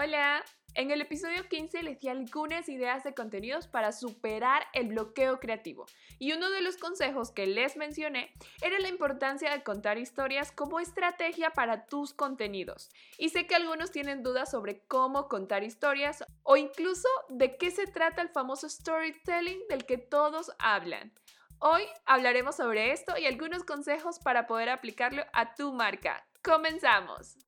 Hola, en el episodio 15 les di algunas ideas de contenidos para superar el bloqueo creativo y uno de los consejos que les mencioné era la importancia de contar historias como estrategia para tus contenidos. Y sé que algunos tienen dudas sobre cómo contar historias o incluso de qué se trata el famoso storytelling del que todos hablan. Hoy hablaremos sobre esto y algunos consejos para poder aplicarlo a tu marca. ¡Comenzamos!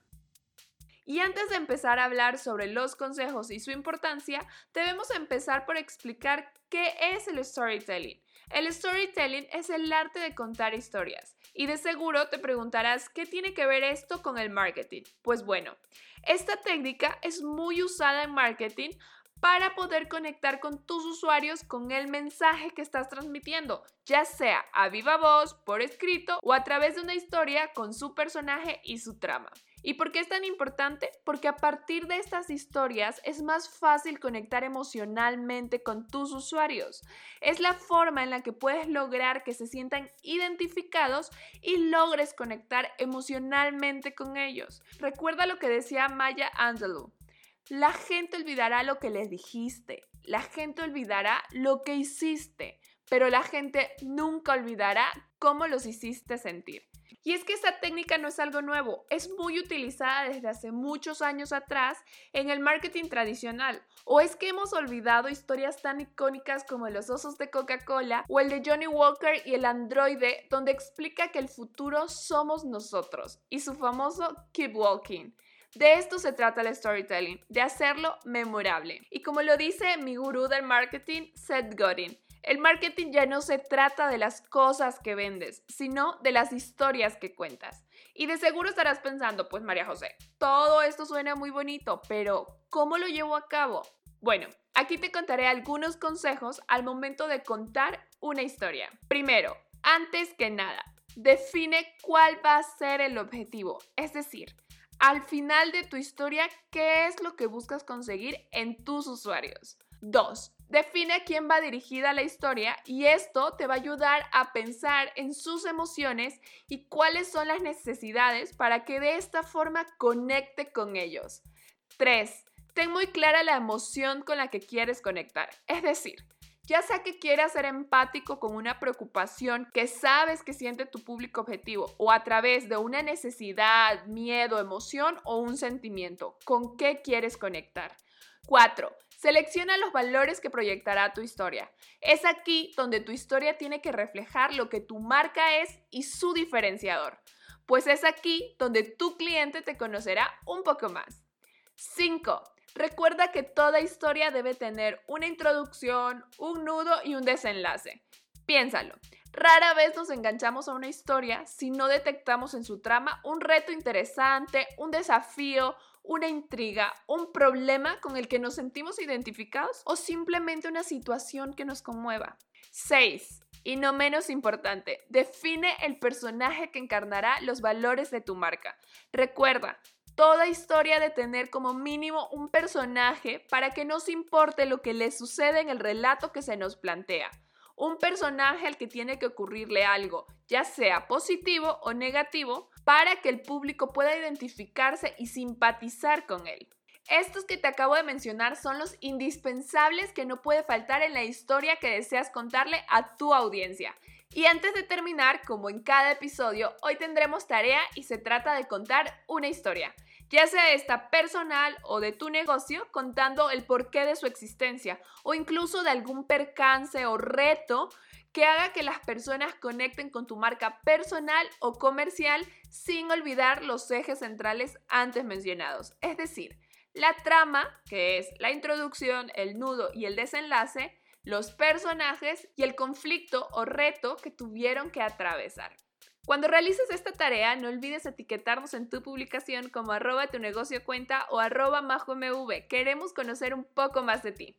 Y antes de empezar a hablar sobre los consejos y su importancia, debemos empezar por explicar qué es el storytelling. El storytelling es el arte de contar historias. Y de seguro te preguntarás qué tiene que ver esto con el marketing. Pues bueno, esta técnica es muy usada en marketing para poder conectar con tus usuarios con el mensaje que estás transmitiendo, ya sea a viva voz, por escrito o a través de una historia con su personaje y su trama. ¿Y por qué es tan importante? Porque a partir de estas historias es más fácil conectar emocionalmente con tus usuarios. Es la forma en la que puedes lograr que se sientan identificados y logres conectar emocionalmente con ellos. Recuerda lo que decía Maya Angelou. La gente olvidará lo que les dijiste, la gente olvidará lo que hiciste, pero la gente nunca olvidará cómo los hiciste sentir. Y es que esta técnica no es algo nuevo, es muy utilizada desde hace muchos años atrás en el marketing tradicional. ¿O es que hemos olvidado historias tan icónicas como los osos de Coca-Cola o el de Johnny Walker y el androide, donde explica que el futuro somos nosotros y su famoso Keep Walking? De esto se trata el storytelling, de hacerlo memorable. Y como lo dice mi gurú del marketing, Seth Godin, el marketing ya no se trata de las cosas que vendes, sino de las historias que cuentas. Y de seguro estarás pensando, pues María José, todo esto suena muy bonito, pero ¿cómo lo llevo a cabo? Bueno, aquí te contaré algunos consejos al momento de contar una historia. Primero, antes que nada, define cuál va a ser el objetivo, es decir, al final de tu historia, ¿qué es lo que buscas conseguir en tus usuarios? 2. Define a quién va dirigida la historia y esto te va a ayudar a pensar en sus emociones y cuáles son las necesidades para que de esta forma conecte con ellos. 3. Ten muy clara la emoción con la que quieres conectar. Es decir, ya sea que quieras ser empático con una preocupación que sabes que siente tu público objetivo o a través de una necesidad, miedo, emoción o un sentimiento, ¿con qué quieres conectar? 4. Selecciona los valores que proyectará tu historia. Es aquí donde tu historia tiene que reflejar lo que tu marca es y su diferenciador, pues es aquí donde tu cliente te conocerá un poco más. 5. Recuerda que toda historia debe tener una introducción, un nudo y un desenlace. Piénsalo. Rara vez nos enganchamos a una historia si no detectamos en su trama un reto interesante, un desafío, una intriga, un problema con el que nos sentimos identificados o simplemente una situación que nos conmueva. 6. Y no menos importante, define el personaje que encarnará los valores de tu marca. Recuerda, toda historia de tener como mínimo un personaje para que nos importe lo que le sucede en el relato que se nos plantea. Un personaje al que tiene que ocurrirle algo, ya sea positivo o negativo, para que el público pueda identificarse y simpatizar con él. Estos que te acabo de mencionar son los indispensables que no puede faltar en la historia que deseas contarle a tu audiencia. Y antes de terminar, como en cada episodio, hoy tendremos tarea y se trata de contar una historia, ya sea esta personal o de tu negocio, contando el porqué de su existencia o incluso de algún percance o reto que haga que las personas conecten con tu marca personal o comercial sin olvidar los ejes centrales antes mencionados. Es decir, la trama, que es la introducción, el nudo y el desenlace, los personajes y el conflicto o reto que tuvieron que atravesar. Cuando realices esta tarea, no olvides etiquetarnos en tu publicación como arroba tu negocio cuenta o arroba majomv. Queremos conocer un poco más de ti.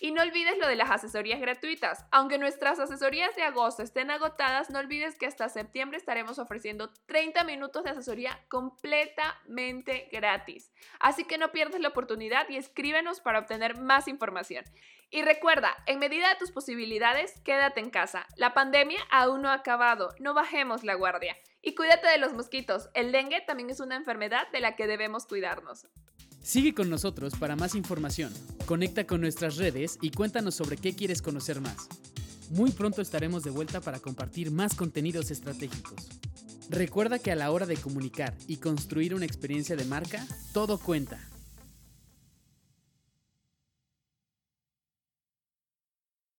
Y no olvides lo de las asesorías gratuitas. Aunque nuestras asesorías de agosto estén agotadas, no olvides que hasta septiembre estaremos ofreciendo 30 minutos de asesoría completamente gratis. Así que no pierdas la oportunidad y escríbenos para obtener más información. Y recuerda, en medida de tus posibilidades, quédate en casa. La pandemia aún no ha acabado, no bajemos la guardia. Y cuídate de los mosquitos. El dengue también es una enfermedad de la que debemos cuidarnos. Sigue con nosotros para más información. Conecta con nuestras redes y cuéntanos sobre qué quieres conocer más. Muy pronto estaremos de vuelta para compartir más contenidos estratégicos. Recuerda que a la hora de comunicar y construir una experiencia de marca, todo cuenta.